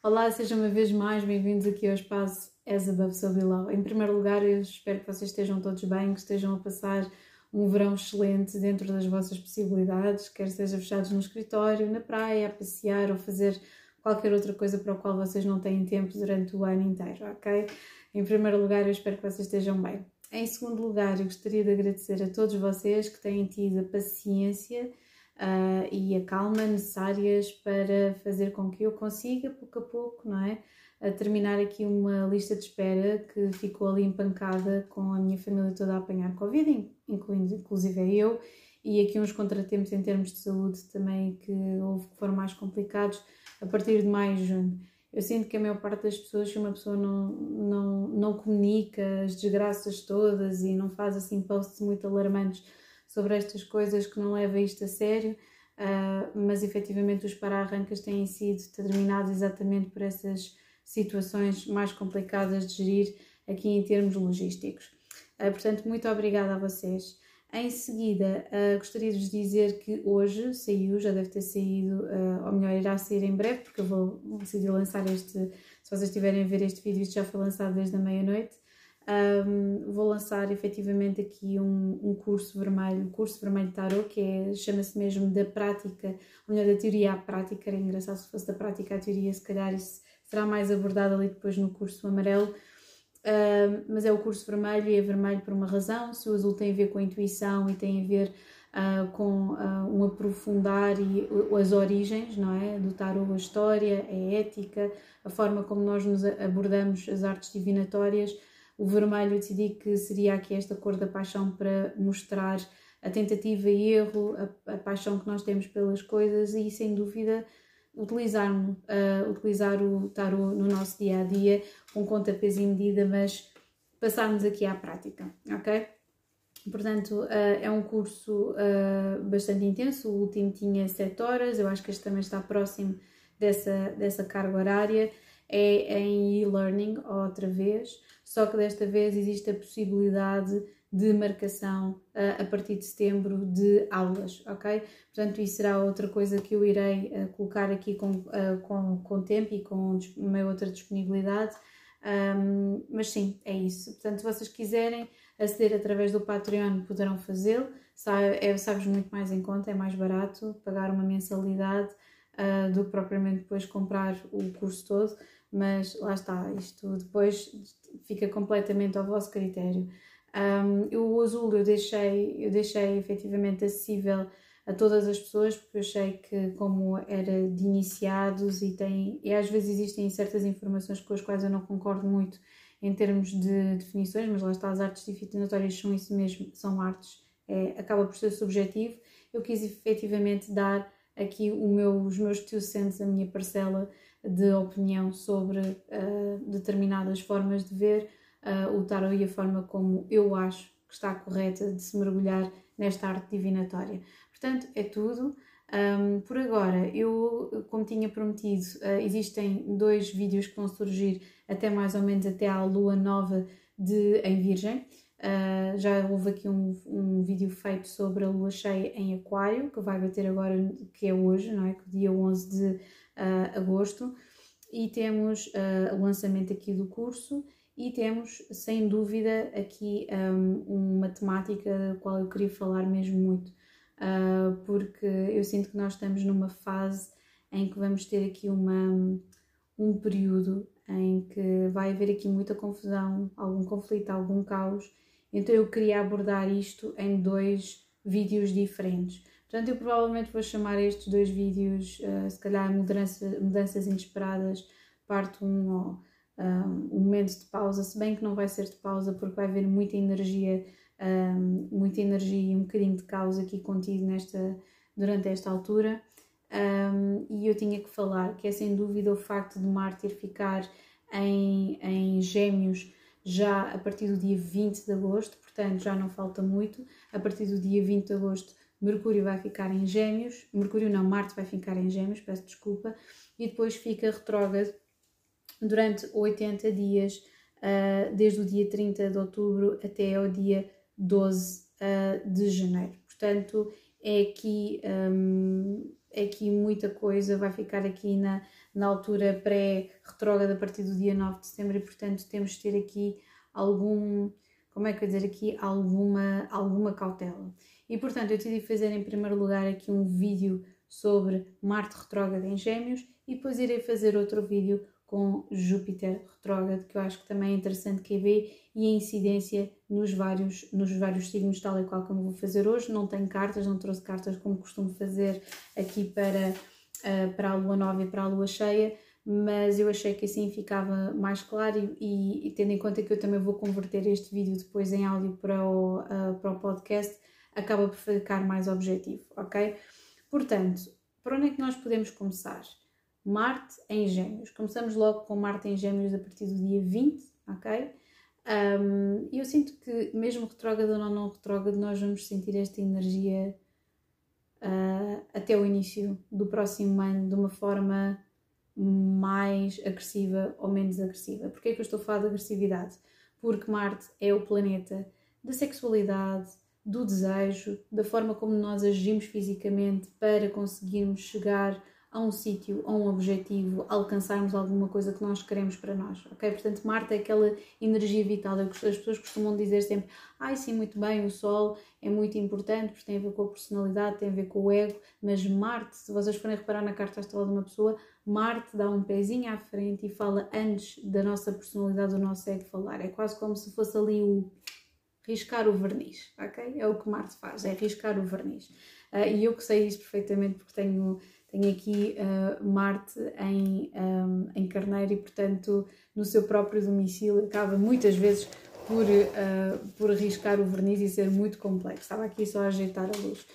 Olá, sejam uma vez mais bem-vindos aqui ao espaço As Above So Below. Em primeiro lugar, eu espero que vocês estejam todos bem, que estejam a passar um verão excelente dentro das vossas possibilidades, quer sejam fechados no escritório, na praia, a passear ou fazer qualquer outra coisa para o qual vocês não têm tempo durante o ano inteiro, ok? Em primeiro lugar, eu espero que vocês estejam bem. Em segundo lugar, eu gostaria de agradecer a todos vocês que têm tido a paciência uh, e a calma necessárias para fazer com que eu consiga, pouco a pouco, não é? A terminar aqui uma lista de espera que ficou ali empancada com a minha família toda a apanhar Covid, incluindo inclusive eu, e aqui uns contratempos em termos de saúde também que houve que foram mais complicados a partir de maio e junho. Eu sinto que a maior parte das pessoas, se uma pessoa não, não, não comunica as desgraças todas e não faz assim posts muito alarmantes sobre estas coisas, que não leva isto a sério, uh, mas efetivamente os para-arrancas têm sido determinados exatamente por essas situações mais complicadas de gerir aqui em termos logísticos. Uh, portanto, muito obrigada a vocês. Em seguida, uh, gostaria de vos dizer que hoje saiu, já deve ter saído, uh, ou melhor, irá sair em breve, porque eu vou decidir lançar este. Se vocês estiverem a ver este vídeo, isto já foi lançado desde a meia-noite. Um, vou lançar efetivamente aqui um, um, curso vermelho, um curso vermelho tarot, que é, chama-se mesmo da prática, ou melhor, da teoria à prática. Era engraçado se fosse da prática à teoria, se calhar isso será mais abordado ali depois no curso amarelo mas é o curso vermelho e é vermelho por uma razão. Se o azul tem a ver com a intuição e tem a ver uh, com uh, um aprofundar e as origens, não é? Do tarot, a história, a ética, a forma como nós nos abordamos as artes divinatórias. O vermelho eu decidi que seria aqui esta cor da paixão para mostrar a tentativa e erro, a, a paixão que nós temos pelas coisas e sem dúvida utilizar, uh, utilizar o tarot no nosso dia a dia com conta, peso e medida, mas passarmos aqui à prática, ok? Portanto, uh, é um curso uh, bastante intenso, o último tinha 7 horas, eu acho que este também está próximo dessa, dessa carga horária, é em e-learning outra vez, só que desta vez existe a possibilidade de marcação uh, a partir de setembro de aulas, ok? Portanto, isso será outra coisa que eu irei uh, colocar aqui com, uh, com, com tempo e com uma outra disponibilidade. Um, mas sim, é isso. Portanto, se vocês quiserem aceder através do Patreon, poderão fazê-lo. É, sabes, muito mais em conta, é mais barato pagar uma mensalidade do que propriamente depois comprar o curso todo. Mas lá está, isto depois fica completamente ao vosso critério. Um, o azul eu deixei, eu deixei efetivamente acessível a todas as pessoas, porque eu achei que como era de iniciados e tem, e às vezes existem certas informações com as quais eu não concordo muito em termos de definições, mas lá está, as artes definitórias são isso mesmo, são artes, é, acaba por ser subjetivo. Eu quis efetivamente dar aqui meu, os meus two cents, a minha parcela de opinião sobre uh, determinadas formas de ver uh, o tarot e a forma como eu acho que está correta de se mergulhar nesta arte divinatória. Portanto, é tudo. Um, por agora, eu, como tinha prometido, uh, existem dois vídeos que vão surgir até mais ou menos até à lua nova de, em Virgem. Uh, já houve aqui um, um vídeo feito sobre a lua cheia em Aquário, que vai bater agora, que é hoje, não é? Que dia 11 de uh, agosto. E temos o lançamento aqui do curso e temos, sem dúvida, aqui um, uma temática da qual eu queria falar mesmo muito, uh, porque eu sinto que nós estamos numa fase em que vamos ter aqui uma, um período em que vai haver aqui muita confusão, algum conflito, algum caos. Então eu queria abordar isto em dois vídeos diferentes. Portanto, eu provavelmente vou chamar estes dois vídeos, uh, se calhar mudança, mudanças inesperadas, parte 1 ou um, um momento de pausa, se bem que não vai ser de pausa porque vai haver muita energia, um, muita energia e um bocadinho de caos aqui contido nesta, durante esta altura. Um, e eu tinha que falar que é sem dúvida o facto de Mártir ficar em, em Gêmeos já a partir do dia 20 de agosto, portanto já não falta muito. A partir do dia 20 de agosto, Mercúrio vai ficar em Gêmeos, Mercúrio não, Marte vai ficar em Gêmeos, peço desculpa, e depois fica retrógrado durante 80 dias, uh, desde o dia 30 de outubro até ao dia 12 uh, ah, de janeiro. Portanto, é aqui, um, é aqui muita coisa, vai ficar aqui na, na altura pré-retrógrada a partir do dia 9 de setembro e, portanto, temos de ter aqui algum, como é que eu dizer aqui, alguma, alguma cautela. E, portanto, eu decidi fazer em primeiro lugar aqui um vídeo sobre Marte retrógrado em Gêmeos e depois irei fazer outro vídeo com Júpiter retrógrado, que eu acho que também é interessante que ver e a incidência nos vários, nos vários signos, tal e qual como vou fazer hoje. Não tenho cartas, não trouxe cartas como costumo fazer aqui para, uh, para a lua nova e para a lua cheia, mas eu achei que assim ficava mais claro e, e, tendo em conta que eu também vou converter este vídeo depois em áudio para o, uh, para o podcast, acaba por ficar mais objetivo, ok? Portanto, por onde é que nós podemos começar? Marte em Gêmeos. Começamos logo com Marte em Gêmeos a partir do dia 20, ok? Um, eu sinto que, mesmo retrógrado ou não, não retrógrado, nós vamos sentir esta energia uh, até o início do próximo ano de uma forma mais agressiva ou menos agressiva. Porquê é que eu estou a falar de agressividade? Porque Marte é o planeta da sexualidade, do desejo, da forma como nós agimos fisicamente para conseguirmos chegar a um sítio, a um objetivo, alcançarmos alguma coisa que nós queremos para nós, ok? Portanto, Marte é aquela energia vital. As pessoas costumam dizer sempre, ai sim, muito bem, o Sol é muito importante porque tem a ver com a personalidade, tem a ver com o ego, mas Marte, se vocês forem reparar na carta astral de uma pessoa, Marte dá um pezinho à frente e fala antes da nossa personalidade, do nosso ego falar. É quase como se fosse ali o riscar o verniz, ok? É o que Marte faz, é riscar o verniz. Uh, e eu que sei isso perfeitamente porque tenho tenho aqui uh, Marte em, um, em Carneiro e, portanto, no seu próprio domicílio acaba muitas vezes por, uh, por arriscar o verniz e ser muito complexo. Estava aqui só a ajeitar a luz.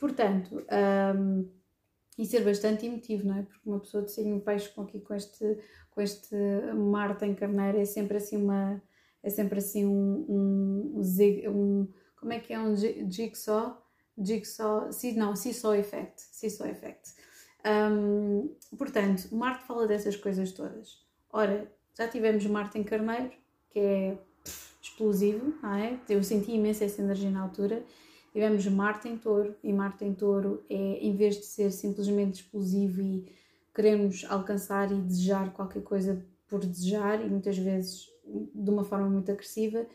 Portanto, um, e ser bastante emotivo, não é? Porque uma pessoa de signo peixe com aqui com este, com este Marte em Carneiro é sempre assim uma é sempre assim um, um, um como é que é um jigsaw Jigsaw, si, não, Seesaw Effect, Seesaw Effect. Um, portanto, Marte fala dessas coisas todas. Ora, já tivemos Marte em Carneiro, que é explosivo, não é? Eu senti imensa essa energia na altura. Tivemos Marte em Touro, e Marte em Touro é, em vez de ser simplesmente explosivo e queremos alcançar e desejar qualquer coisa por desejar, e muitas vezes de uma forma muito agressiva,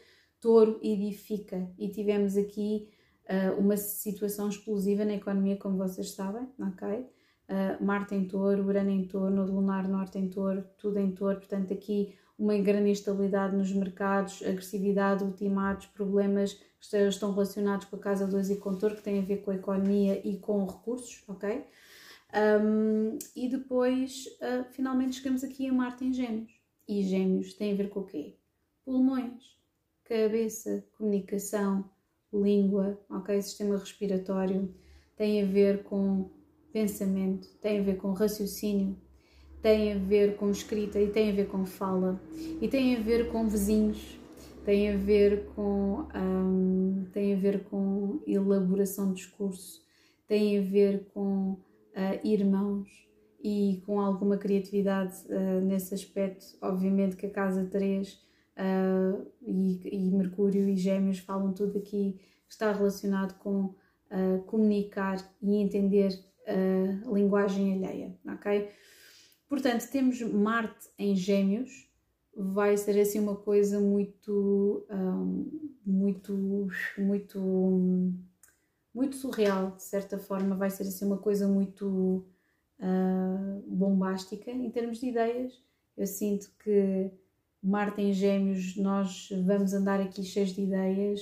Touro edifica. E tivemos aqui uh, uma situação explosiva na economia, como vocês sabem, ok? Uh, Marte em touro, Urano em touro, lunar norte em touro, tudo em touro, portanto aqui uma grande instabilidade nos mercados, agressividade, ultimatos, problemas que estão relacionados com a casa 2 e com touro, que têm a ver com a economia e com recursos, ok? Um, e depois, uh, finalmente chegamos aqui a Marte em gêmeos. E gêmeos tem a ver com o quê? Pulmões, cabeça, comunicação, língua, ok? Sistema respiratório, tem a ver com pensamento, tem a ver com raciocínio, tem a ver com escrita e tem a ver com fala e tem a ver com vizinhos, tem a ver com um, tem a ver com elaboração de discurso, tem a ver com uh, irmãos e com alguma criatividade uh, nesse aspecto. Obviamente que a casa 3 uh, e, e, Mercúrio e Gêmeos falam tudo aqui que está relacionado com uh, comunicar e entender a linguagem alheia, ok? Portanto, temos Marte em Gêmeos, vai ser assim uma coisa muito, um, muito, muito, muito surreal, de certa forma, vai ser assim uma coisa muito uh, bombástica em termos de ideias. Eu sinto que Marte em Gêmeos, nós vamos andar aqui cheios de ideias,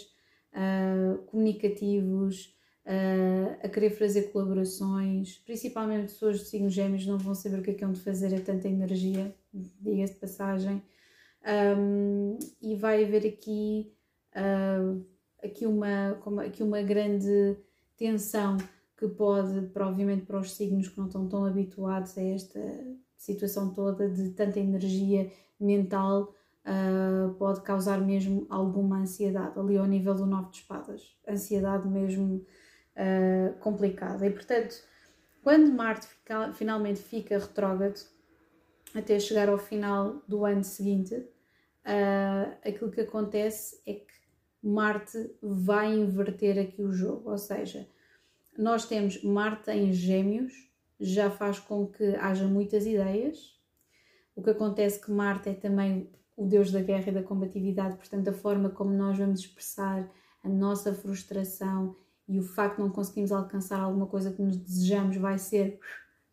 uh, comunicativos, uh, a querer fazer colaborações, principalmente pessoas de signos gêmeos não vão saber o que é que hão de fazer a tanta energia, diga-se de passagem, um, e vai haver aqui, uh, aqui, uma, aqui uma grande tensão que pode, provavelmente para os signos que não estão tão habituados a esta situação toda de tanta energia mental uh, pode causar mesmo alguma ansiedade ali ao nível do nove de espadas, ansiedade mesmo uh, complicada. E portanto, quando Marte fica, finalmente fica retrógrado, até chegar ao final do ano seguinte, uh, aquilo que acontece é que Marte vai inverter aqui o jogo, ou seja, nós temos Marte em Gêmeos já faz com que haja muitas ideias. O que acontece que Marte é também o deus da guerra e da combatividade, portanto, a forma como nós vamos expressar a nossa frustração e o facto de não conseguirmos alcançar alguma coisa que nos desejamos vai ser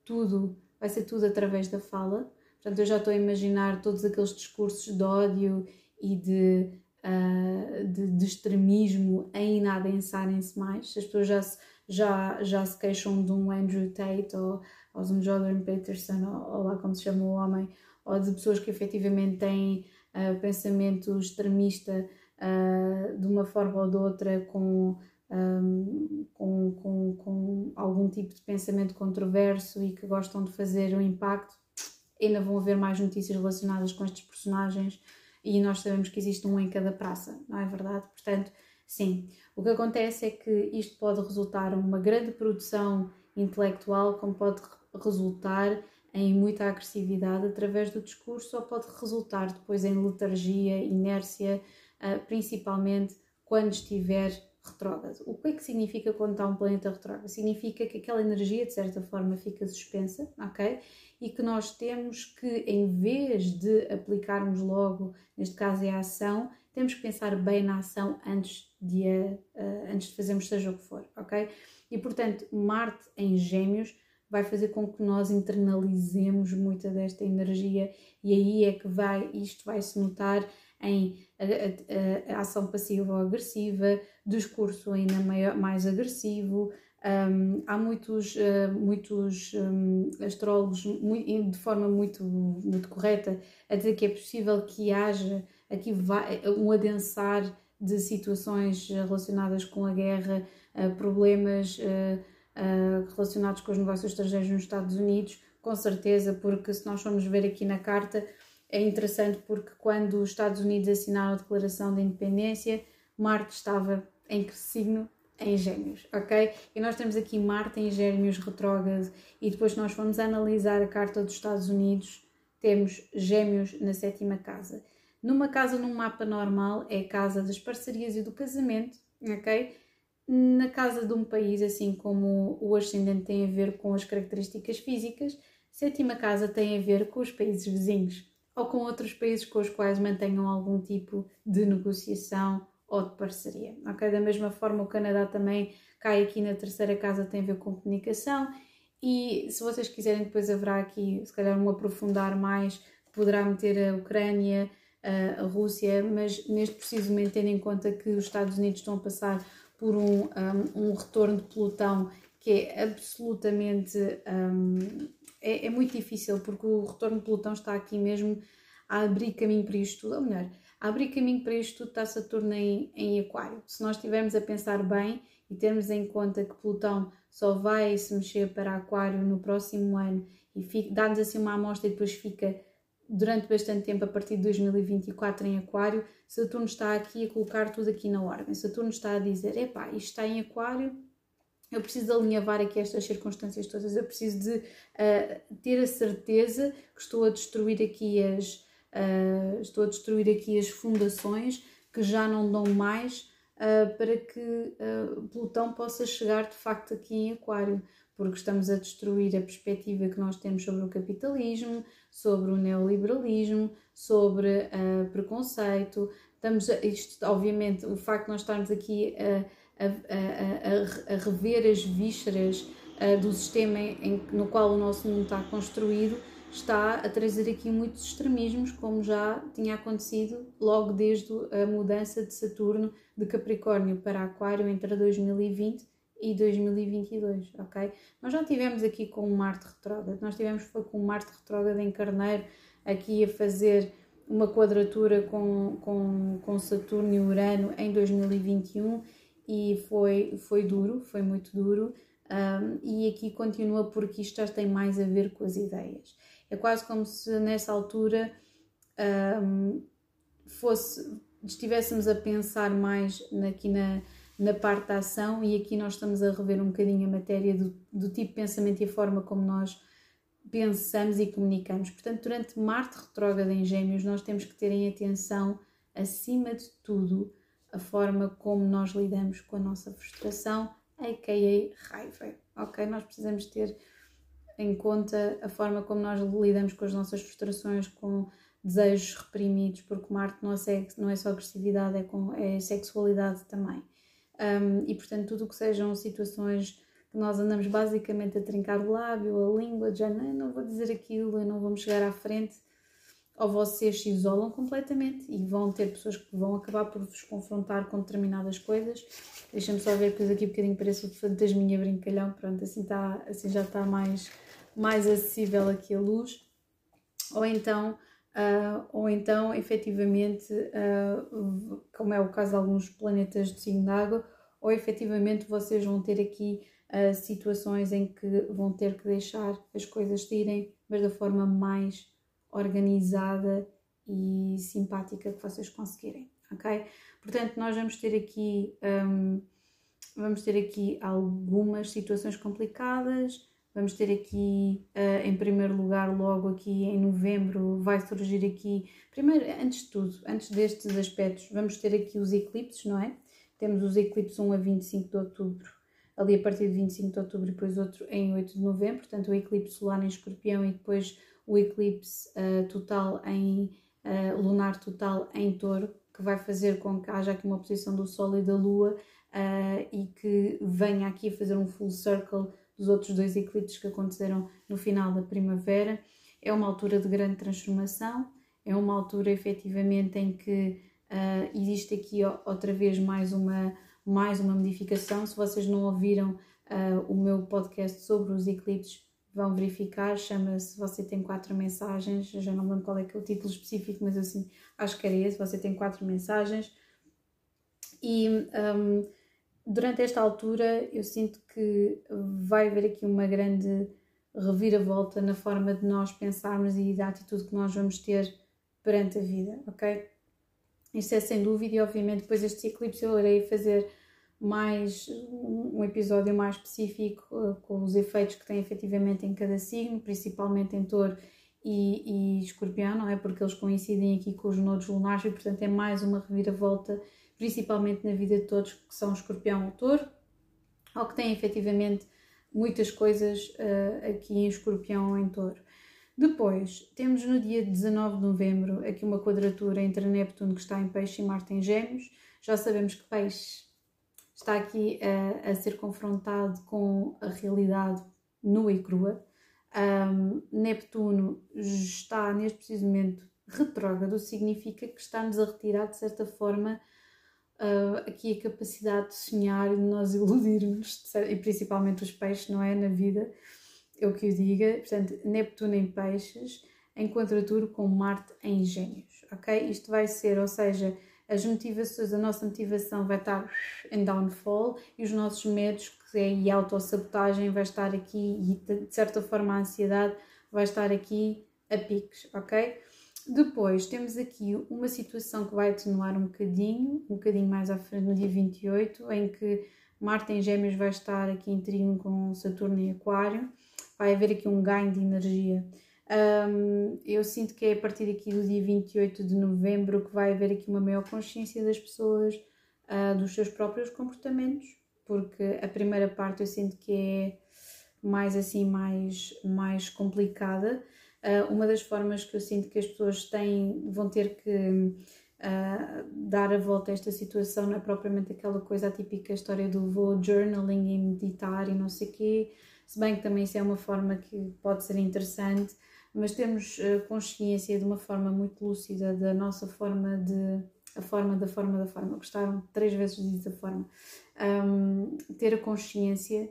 tudo, vai ser tudo através da fala. Portanto, eu já estou a imaginar todos aqueles discursos de ódio e de, uh, de, de, extremismo ainda adensarem-se mais. As pessoas já se, já, já se queixam de um Andrew Tate ou, ou de um Jordan Peterson, ou, ou lá como se chama o homem, ou de pessoas que efetivamente têm uh, pensamento extremista uh, de uma forma ou de outra, com, um, com, com, com algum tipo de pensamento controverso e que gostam de fazer um impacto. Ainda vão haver mais notícias relacionadas com estes personagens e nós sabemos que existe um em cada praça, não é verdade? Portanto, sim, o que acontece é que isto pode resultar uma grande produção intelectual, como pode resultar em muita agressividade através do discurso, ou pode resultar depois em letargia, inércia, ah, principalmente quando estiver retrógrado. O que é que significa quando está um planeta retrógrado? Significa que aquela energia, de certa forma, fica suspensa, ok? E que nós temos que, em vez de aplicarmos logo, neste caso é a ação, temos que pensar bem na ação antes de, uh, antes de fazermos seja o que for, ok? E portanto, Marte em Gêmeos vai fazer com que nós internalizemos muita desta energia e aí é que vai, isto vai se notar em a, a, a ação passiva ou agressiva, discurso ainda maior, mais agressivo. Um, há muitos, uh, muitos um, astrólogos muito, de forma muito, muito correta a dizer que é possível que haja aqui um adensar de situações relacionadas com a guerra, uh, problemas uh, relacionados com os negócios estrangeiros nos Estados Unidos, com certeza, porque se nós formos ver aqui na carta, é interessante porque quando os Estados Unidos assinaram a Declaração de Independência, Marte estava em que signo? Em Gêmeos, ok? E nós temos aqui Marte em Gêmeos retrógrado e depois nós vamos analisar a Carta dos Estados Unidos, temos Gêmeos na sétima casa. Numa casa num mapa normal é a casa das parcerias e do casamento, ok? Na casa de um país, assim como o ascendente tem a ver com as características físicas, sétima casa tem a ver com os países vizinhos ou com outros países com os quais mantenham algum tipo de negociação ou de parceria. Okay? Da mesma forma, o Canadá também cai aqui na terceira casa, tem a ver com comunicação. E se vocês quiserem, depois haverá aqui, se calhar, um aprofundar mais, poderá meter a Ucrânia, a Rússia, mas neste preciso momento, tendo em conta que os Estados Unidos estão a passar por um, um, um retorno de Plutão que é absolutamente um, é, é, muito difícil porque o retorno de Plutão está aqui mesmo a abrir caminho para isto tudo, ou melhor, a abrir caminho para isto tudo está Saturno em, em Aquário. Se nós estivermos a pensar bem e termos em conta que Plutão só vai se mexer para Aquário no próximo ano e dá-nos assim uma amostra e depois fica durante bastante tempo, a partir de 2024 em Aquário, Saturno está aqui a colocar tudo aqui na ordem. Saturno está a dizer: epá, isto está em Aquário, eu preciso alinhavar aqui estas circunstâncias todas, eu preciso de uh, ter a certeza que estou a destruir aqui as uh, estou a destruir aqui as fundações que já não dão mais uh, para que Plutão possa chegar de facto aqui em Aquário, porque estamos a destruir a perspectiva que nós temos sobre o capitalismo, sobre o neoliberalismo, sobre preconceito. Estamos a, isto, obviamente, o facto de nós estarmos aqui a a, a, a, rever as vísceras uh, do sistema em, no qual o nosso mundo está construído, está a trazer aqui muitos extremismos, como já tinha acontecido logo desde a mudança de Saturno de Capricórnio para Aquário entre 2020 e 2022, ok? Nós já tivemos aqui com o Marte retrógrado, nós tivemos foi com o Marte retrógrado em Carneiro aqui a fazer uma quadratura com, com, com Saturno e Urano em 2021 e foi, foi duro, foi muito duro. Um, e aqui continua porque isto já tem mais a ver com as ideias. É quase como se nessa altura um, fosse, estivéssemos a pensar mais aqui na, na parte da ação e aqui nós estamos a rever um bocadinho a matéria do, do tipo de pensamento e a forma como nós pensamos e comunicamos. Portanto, durante Marte retrógrado em Gêmeos, nós temos que ter em atenção, acima de tudo, a forma como nós lidamos com a nossa frustração, a.k.a. raiva, ok? Nós precisamos ter em conta a forma como nós lidamos com as nossas frustrações, com desejos reprimidos, porque Marte não é, não é só agressividade, é, com, é sexualidade também. Um, e portanto, tudo o que sejam situações que nós andamos basicamente a trincar o lábio, a língua, já não, não vou dizer aquilo, eu não vamos chegar à frente, ou vocês se isolam completamente e vão ter pessoas que vão acabar por vos confrontar com determinadas coisas. Deixa-me só ver, depois aqui um bocadinho parece o fantasminha brincalhão, pronto, assim, tá, assim já está mais, mais acessível aqui a luz. Ou então, uh, ou então efetivamente, uh, como é o caso de alguns planetas de signo de água, ou efetivamente vocês vão ter aqui uh, situações em que vão ter que deixar as coisas irem, mas da forma mais organizada e simpática que vocês conseguirem, ok? Portanto, nós vamos ter aqui, um, vamos ter aqui algumas situações complicadas, vamos ter aqui, uh, em primeiro lugar, logo aqui em novembro, vai surgir aqui, primeiro, antes de tudo, antes destes aspectos, vamos ter aqui os eclipses, não é? Temos os eclipses 1 a 25 de outubro, ali a partir de 25 de outubro e depois outro em 8 de novembro, portanto o eclipse solar em escorpião e depois o eclipse uh, total em uh, lunar total em touro, que vai fazer com que haja aqui uma posição do Sol e da Lua e que venha aqui a fazer um full circle dos outros dois eclipses que aconteceram no final da primavera. É uma altura de grande transformação, é uma altura efetivamente em que existe aqui outra vez mais uma, mais uma modificação. Se vocês não ouviram o meu podcast sobre os eclipses, vão verificar, chama-se Você Tem Quatro Mensagens, já não lembro qual é que é o título específico, mas assim, acho que era esse, Você Tem Quatro Mensagens. E um, durante esta altura eu sinto que vai haver aqui uma grande reviravolta na forma de nós pensarmos e da atitude que nós vamos ter perante a vida, ok? Isto é sem dúvida e obviamente depois deste eclipse eu irei fazer mais um episódio mais específico uh, com os efeitos que tem efetivamente em cada signo, principalmente em touro e, e escorpião, não é? Porque eles coincidem aqui com os nodos lunares e, portanto, é mais uma reviravolta, principalmente na vida de todos que são escorpião ou touro, ou que têm efetivamente muitas coisas uh, aqui em escorpião ou em touro. Depois, temos no dia 19 de novembro aqui uma quadratura entre Neptuno, que está em peixe, e Marte em gêmeos. Já sabemos que peixe está aqui a, a ser confrontado com a realidade nua e crua. Um, Neptuno está neste preciso momento retrógrado, significa que está-nos a retirar de certa forma uh, aqui a capacidade de sonhar e de nós iludirmos, e principalmente os peixes, não é? Na vida, eu que o diga. Portanto, Neptuno em peixes, em quadratura com Marte em gêmeos, ok? Isto vai ser, ou seja, as motivações, a nossa motivação vai estar em downfall e os nossos medos que é, e autossabotagem vai estar aqui e de certa forma a ansiedade vai estar aqui a piques, ok? Depois temos aqui uma situação que vai atenuar um bocadinho, um bocadinho mais à frente no dia 28, em que Marte em Gêmeos vai estar aqui em trino com Saturno em Aquário, vai haver aqui um ganho de energia um, eu sinto que é a partir aqui do dia 28 de novembro que vai haver aqui uma maior consciência das pessoas uh, dos seus próprios comportamentos, porque a primeira parte eu sinto que é mais assim, mais, mais complicada. Uh, uma das formas que eu sinto que as pessoas têm, vão ter que uh, dar a volta a esta situação não é propriamente aquela coisa a típica história do vou journaling e meditar e não sei o quê, se bem que também isso é uma forma que pode ser interessante, mas temos uh, consciência de uma forma muito lúcida da nossa forma de a forma da forma da forma. Gostaram três vezes disso da forma. Um, ter a consciência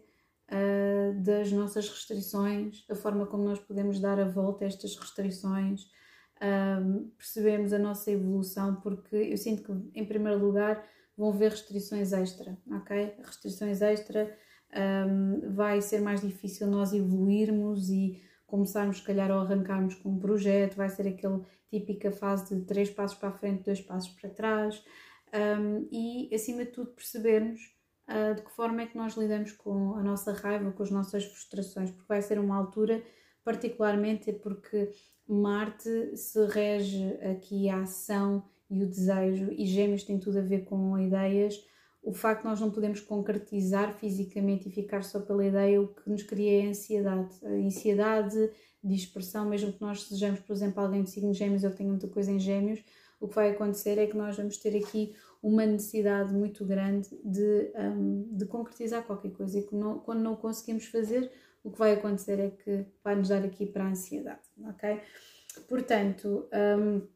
uh, das nossas restrições a forma como nós podemos dar a volta a estas restrições. Um, percebemos a nossa evolução porque eu sinto que em primeiro lugar vão haver restrições extra ok? Restrições extra um, vai ser mais difícil nós evoluirmos e começarmos, se calhar, ou arrancarmos com um projeto, vai ser aquela típica fase de três passos para a frente, dois passos para trás, um, e acima de tudo percebermos uh, de que forma é que nós lidamos com a nossa raiva, com as nossas frustrações, porque vai ser uma altura, particularmente porque Marte se rege aqui a ação e o desejo, e Gêmeos tem tudo a ver com ideias, o facto de nós não podemos concretizar fisicamente e ficar só pela ideia, o que nos cria é a ansiedade. A ansiedade, dispersão, mesmo que nós sejamos, por exemplo, alguém de signo gêmeos ou que tenha muita coisa em gêmeos, o que vai acontecer é que nós vamos ter aqui uma necessidade muito grande de, um, de concretizar qualquer coisa e não, quando não conseguimos fazer, o que vai acontecer é que vai nos dar aqui para a ansiedade, ok? Portanto, um,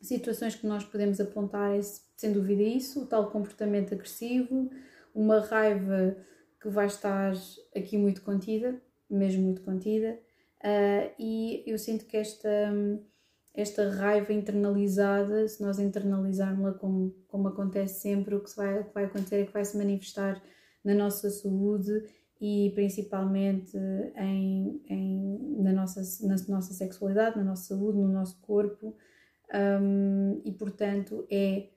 situações que nós podemos apontar é sem dúvida isso, o tal comportamento agressivo, uma raiva que vai estar aqui muito contida, mesmo muito contida, uh, e eu sinto que esta, esta raiva internalizada, se nós internalizarmos-la como, como acontece sempre, o que, vai, o que vai acontecer é que vai se manifestar na nossa saúde e principalmente em, em, na, nossa, na nossa sexualidade, na nossa saúde, no nosso corpo. Um, e portanto é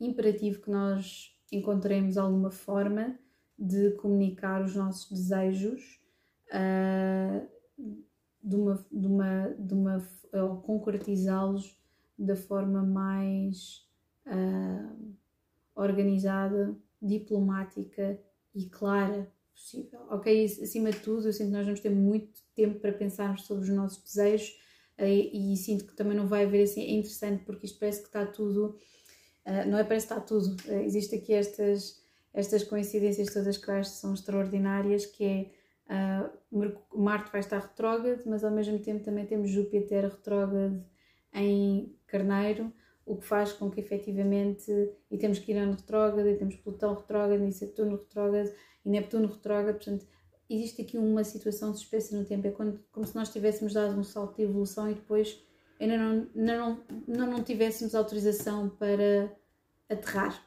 imperativo que nós encontremos alguma forma de comunicar os nossos desejos uh, de uma, de uma, de uma, ou concretizá-los da forma mais uh, organizada, diplomática e clara possível. Ok? Acima de tudo, eu sinto que nós vamos ter muito tempo para pensarmos sobre os nossos desejos e, e sinto que também não vai haver assim, é interessante porque isto parece que está tudo, uh, não é parece que está tudo, uh, existe aqui estas, estas coincidências todas que eu acho que são extraordinárias, que é uh, Marte vai estar retrógrado, mas ao mesmo tempo também temos Júpiter retrógrado em Carneiro, o que faz com que efetivamente, e temos Quirón retrógrado, e temos Plutão retrógrado, e Saturno retrógrado, e Neptuno retrógrado, portanto existe aqui uma situação suspensa no tempo, é quando, como se nós tivéssemos dado um salto de evolução e depois ainda não, não, não, não tivéssemos autorização para aterrar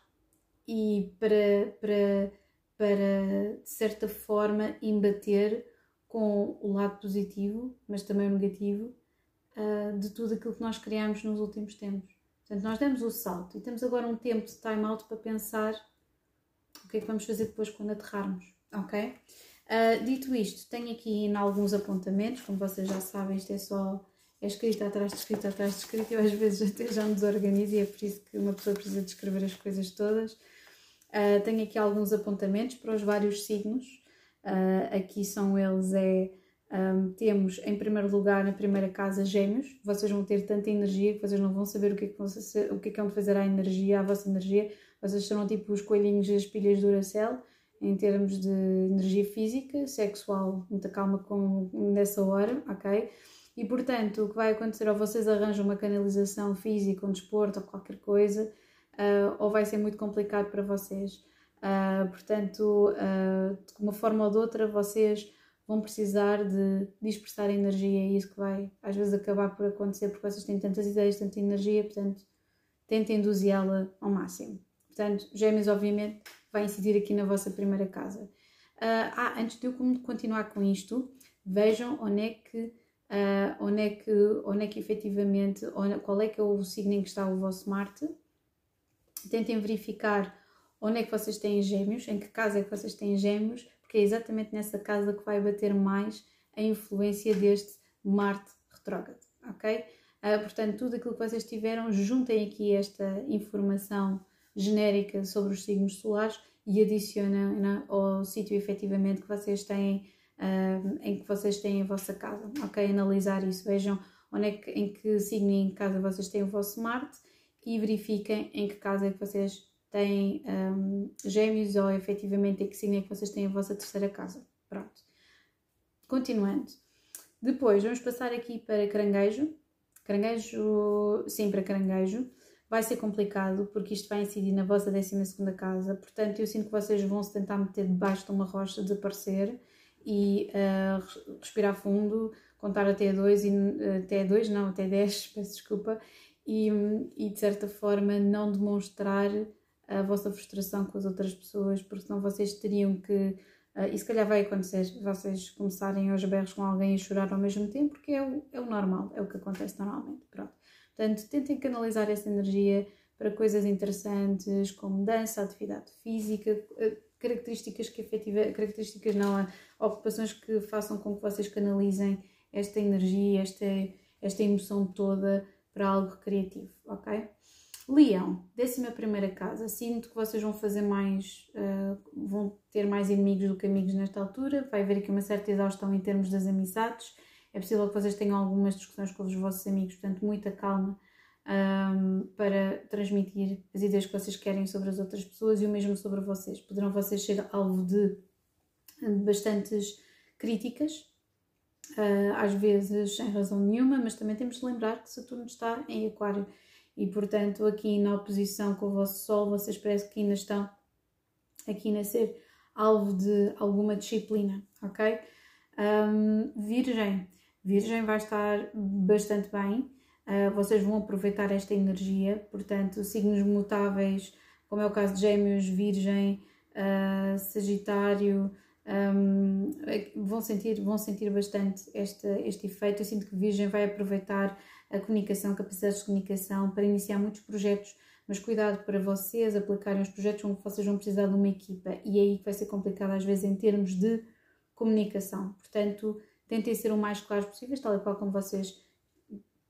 e para, para, para, de certa forma, embater com o lado positivo, mas também o negativo, uh, de tudo aquilo que nós criamos nos últimos tempos. Portanto, nós demos o salto e temos agora um tempo de time out para pensar o que é que vamos fazer depois quando aterrarmos, ok? Uh, dito isto, tenho aqui em alguns apontamentos, como vocês já sabem, isto é só é escrito atrás de escrito atrás de escrito, eu às vezes até já me desorganizo e é por isso que uma pessoa precisa de escrever as coisas todas. Uh, tenho aqui alguns apontamentos para os vários signos, uh, aqui são eles, é, um, temos em primeiro lugar, na primeira casa, gêmeos, vocês vão ter tanta energia que vocês não vão saber o que é que, vão, o que, é que vão fazer à energia, à vossa energia, vocês serão tipo os coelhinhos das pilhas do Duracell, em termos de energia física, sexual, muita calma com, nessa hora, ok? E portanto, o que vai acontecer, ou vocês arranjam uma canalização física, um desporto ou qualquer coisa, uh, ou vai ser muito complicado para vocês. Uh, portanto, uh, de uma forma ou de outra, vocês vão precisar de dispersar energia e isso que vai às vezes acabar por acontecer porque vocês têm tantas ideias, tanta energia, portanto, tentem induzi-la ao máximo. Portanto, gêmeos, obviamente, vai incidir aqui na vossa primeira casa. Ah, antes de eu continuar com isto, vejam onde é que, uh, onde é que, onde é que efetivamente, onde, qual é que é o signo em que está o vosso Marte. Tentem verificar onde é que vocês têm gêmeos, em que casa é que vocês têm gêmeos, porque é exatamente nessa casa que vai bater mais a influência deste Marte retrógrado, ok? Uh, portanto, tudo aquilo que vocês tiveram, juntem aqui esta informação genérica sobre os signos solares e adiciona né, ao sítio efetivamente que vocês têm, uh, em que vocês têm a vossa casa, ok? Analisar isso, vejam onde é que, em que signo em que casa vocês têm o vosso Marte e verifiquem em que casa é que vocês têm um, gêmeos ou efetivamente em que signo é que vocês têm a vossa terceira casa. Pronto. Continuando. Depois vamos passar aqui para caranguejo. Caranguejo, sim, para caranguejo vai ser complicado porque isto vai incidir na vossa 12 casa, portanto eu sinto que vocês vão se tentar meter debaixo de uma rocha, desaparecer e uh, respirar fundo, contar até 2 e uh, até 2, não, até 10, peço desculpa, e, e de certa forma não demonstrar a vossa frustração com as outras pessoas, porque senão vocês teriam que Uh, e se calhar vai acontecer vocês começarem aos berros com alguém e chorar ao mesmo tempo, porque é o, é o normal, é o que acontece normalmente. Pronto. Portanto, tentem canalizar essa energia para coisas interessantes como dança, atividade física, eh, características que efetiva, características não, ocupações que façam com que vocês canalizem esta energia, esta, esta emoção toda para algo criativo, ok? Leão, décima primeira casa. Sinto que vocês vão fazer mais, uh, vão ter mais inimigos do que amigos nesta altura. Vai haver aqui uma certa exaustão em termos das amizades. É possível que vocês tenham algumas discussões com os vossos amigos, portanto, muita calma um, para transmitir as ideias que vocês querem sobre as outras pessoas e o mesmo sobre vocês. Poderão vocês ser alvo de bastantes críticas, às vezes sem razão nenhuma, mas também temos de lembrar que Saturno está em Aquário e, portanto, aqui na oposição com o vosso Sol, vocês parecem que ainda estão aqui a ser alvo de alguma disciplina, ok? Um, virgem. Virgem vai estar bastante bem, uh, vocês vão aproveitar esta energia, portanto, signos mutáveis, como é o caso de Gêmeos, Virgem, uh, Sagitário, um, vão, sentir, vão sentir bastante este, este efeito. Eu sinto que Virgem vai aproveitar a comunicação, capacidades de comunicação para iniciar muitos projetos, mas cuidado para vocês aplicarem os projetos onde vocês vão precisar de uma equipa e é aí que vai ser complicado às vezes em termos de comunicação. Portanto, tentem ser o mais claros possíveis, tal e qual como vocês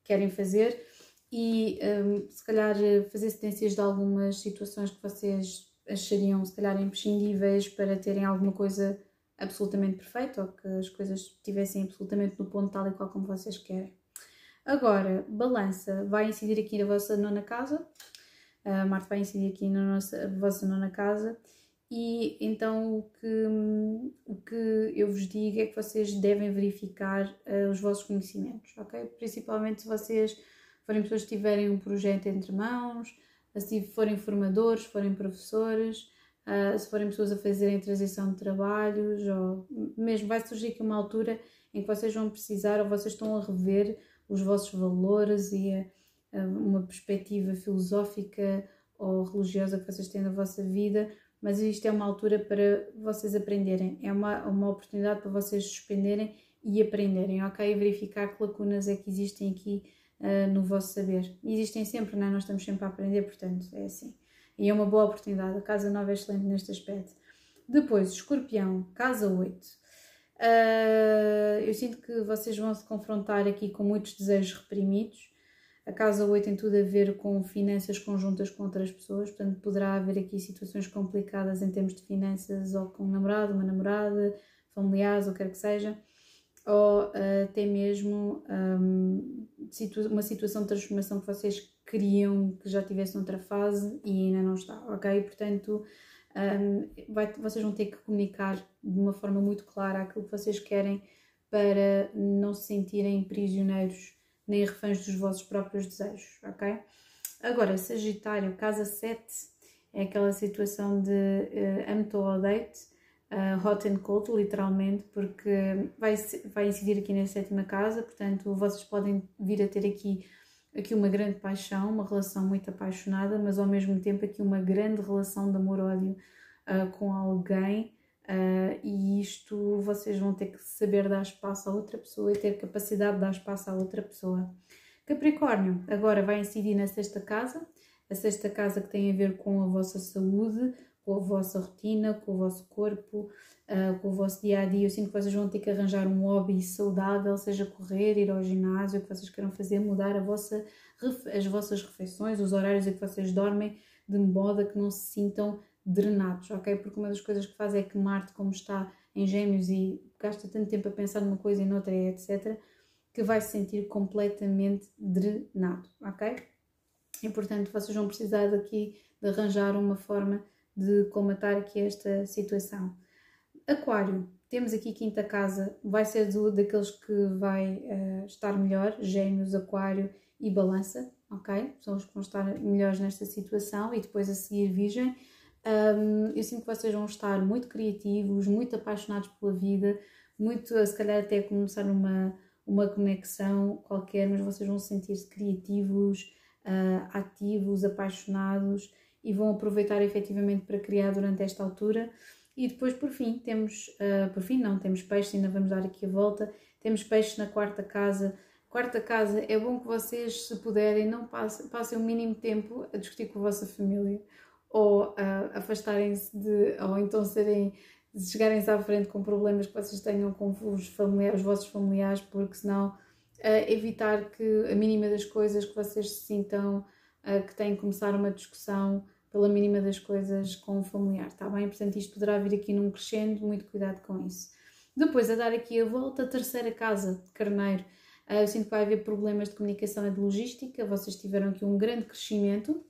querem fazer e um, se calhar fazer cedências de algumas situações que vocês achariam se calhar imprescindíveis para terem alguma coisa absolutamente perfeita ou que as coisas estivessem absolutamente no ponto tal e qual como vocês querem. Agora, balança vai incidir aqui na vossa nona casa, a Marte vai incidir aqui na nossa, vossa nona casa e então o que, o que eu vos digo é que vocês devem verificar uh, os vossos conhecimentos, ok? Principalmente se vocês forem pessoas que tiverem um projeto entre mãos, se forem formadores, forem professores, uh, se forem pessoas a fazerem transição de trabalhos, ou mesmo vai surgir aqui uma altura em que vocês vão precisar ou vocês estão a rever os vossos valores e a, a uma perspectiva filosófica ou religiosa que vocês têm na vossa vida, mas isto é uma altura para vocês aprenderem, é uma, uma oportunidade para vocês suspenderem e aprenderem, ok? Verificar que lacunas é que existem aqui uh, no vosso saber. Existem sempre, não é? Nós estamos sempre a aprender, portanto, é assim. E é uma boa oportunidade. A casa 9 é excelente neste aspecto. Depois, escorpião, casa 8. Uh, ah, eu sinto que vocês vão se confrontar aqui com muitos desejos reprimidos. A casa 8 tem tudo a ver com finanças conjuntas com outras pessoas, portanto, poderá haver aqui situações complicadas em termos de finanças, ou com um namorado, uma namorada, familiares, ou quer que seja ou uh, até mesmo um, uma situação de transformação que vocês queriam que já tivesse noutra fase e ainda não está, ok? Portanto, um, vai, vocês vão ter que comunicar de uma forma muito clara aquilo que vocês querem para não se sentirem prisioneiros nem reféns dos vossos próprios desejos, ok? Agora, Sagitário, casa 7, é aquela situação de uh, amo-te ou odeio-te, uh, hot and cold, literalmente, porque vai, vai incidir aqui na sétima casa, portanto, vocês podem vir a ter aqui, aqui uma grande paixão, uma relação muito apaixonada, mas ao mesmo tempo aqui uma grande relação de amor-ódio uh, com alguém. Uh, e isto vocês vão ter que saber dar espaço a outra pessoa e ter capacidade de dar espaço a outra pessoa. Capricórnio agora vai incidir na sexta casa, a sexta casa que tem a ver com a vossa saúde, com a vossa rotina, com o vosso corpo, uh, com o vosso dia a dia. Eu sinto que vocês vão ter que arranjar um hobby saudável, seja correr, ir ao ginásio, o que vocês queiram fazer, mudar vossa, as vossas refeições, os horários em que vocês dormem, de modo que não se sintam drenados, ok? Porque uma das coisas que faz é que Marte, como está em Gêmeos e gasta tanto tempo a pensar numa coisa e noutra, etc., que vai se sentir completamente drenado, ok? E portanto vocês vão precisar daqui de arranjar uma forma de comatar aqui esta situação. Aquário, temos aqui quinta casa, vai ser do, daqueles que vai uh, estar melhor, gêmeos, aquário e balança, ok? São os que vão estar melhores nesta situação e depois a seguir virgem. Um, eu sinto que vocês vão estar muito criativos, muito apaixonados pela vida, muito, se calhar até começar uma, uma conexão qualquer, mas vocês vão se sentir-se criativos, uh, ativos, apaixonados e vão aproveitar efetivamente para criar durante esta altura. E depois, por fim, temos, uh, por fim não, temos peixes, ainda vamos dar aqui a volta, temos peixes na quarta casa. Quarta casa, é bom que vocês, se puderem, não passem, passem o mínimo tempo a discutir com a vossa família ou uh, afastarem-se de, ou então serem, chegarem-se à frente com problemas que vocês tenham com os, familiares, os vossos familiares, porque senão uh, evitar que a mínima das coisas que vocês se sintam uh, que têm que começar uma discussão pela mínima das coisas com o familiar, está bem? Portanto, isto poderá vir aqui num crescendo, muito cuidado com isso. Depois, a dar aqui a volta, a terceira casa carneiro. Uh, eu sinto que vai haver problemas de comunicação e de logística. Vocês tiveram aqui um grande crescimento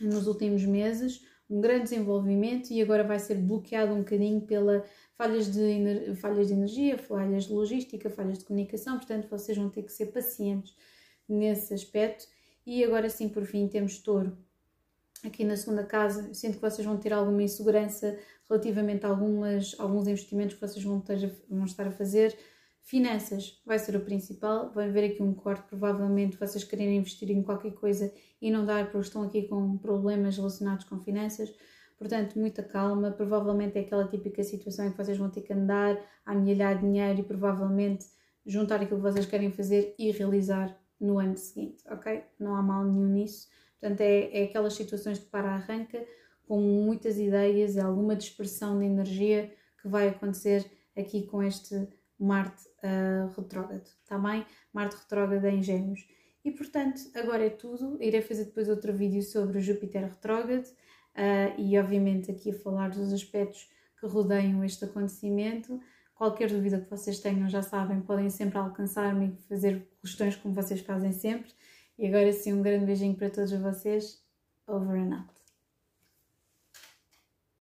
nos últimos meses, um grande desenvolvimento e agora vai ser bloqueado um bocadinho pela falhas de, falhas de energia, falhas de logística, falhas de comunicação. Portanto, vocês vão ter que ser pacientes nesse aspecto. E agora sim, por fim, temos touro aqui na segunda casa, sinto que vocês vão ter alguma insegurança relativamente a algumas, alguns investimentos que vocês vão, ter, vão estar a fazer. Finanças vai ser o principal, vai haver aqui um corte, provavelmente vocês querem investir em qualquer coisa e não dar porque estão aqui com problemas relacionados com finanças. Portanto, muita calma, provavelmente é aquela típica situação em que vocês vão ter que andar a amelhar dinheiro e provavelmente juntar aquilo que vocês querem fazer e realizar no ano seguinte, ok? Não há mal nenhum nisso. Portanto, é, é aquelas situações de para-arranca com muitas ideias e alguma dispersão de energia que vai acontecer aqui com este Marte uh, retrógrado, está bem? Marte retrógrado em Gêmeos. E portanto, agora é tudo. Irei fazer depois outro vídeo sobre Júpiter retrógrado uh, e, obviamente, aqui a falar dos aspectos que rodeiam este acontecimento. Qualquer dúvida que vocês tenham, já sabem, podem sempre alcançar-me e fazer questões como vocês fazem sempre. E agora sim, um grande beijinho para todos vocês. Over and out.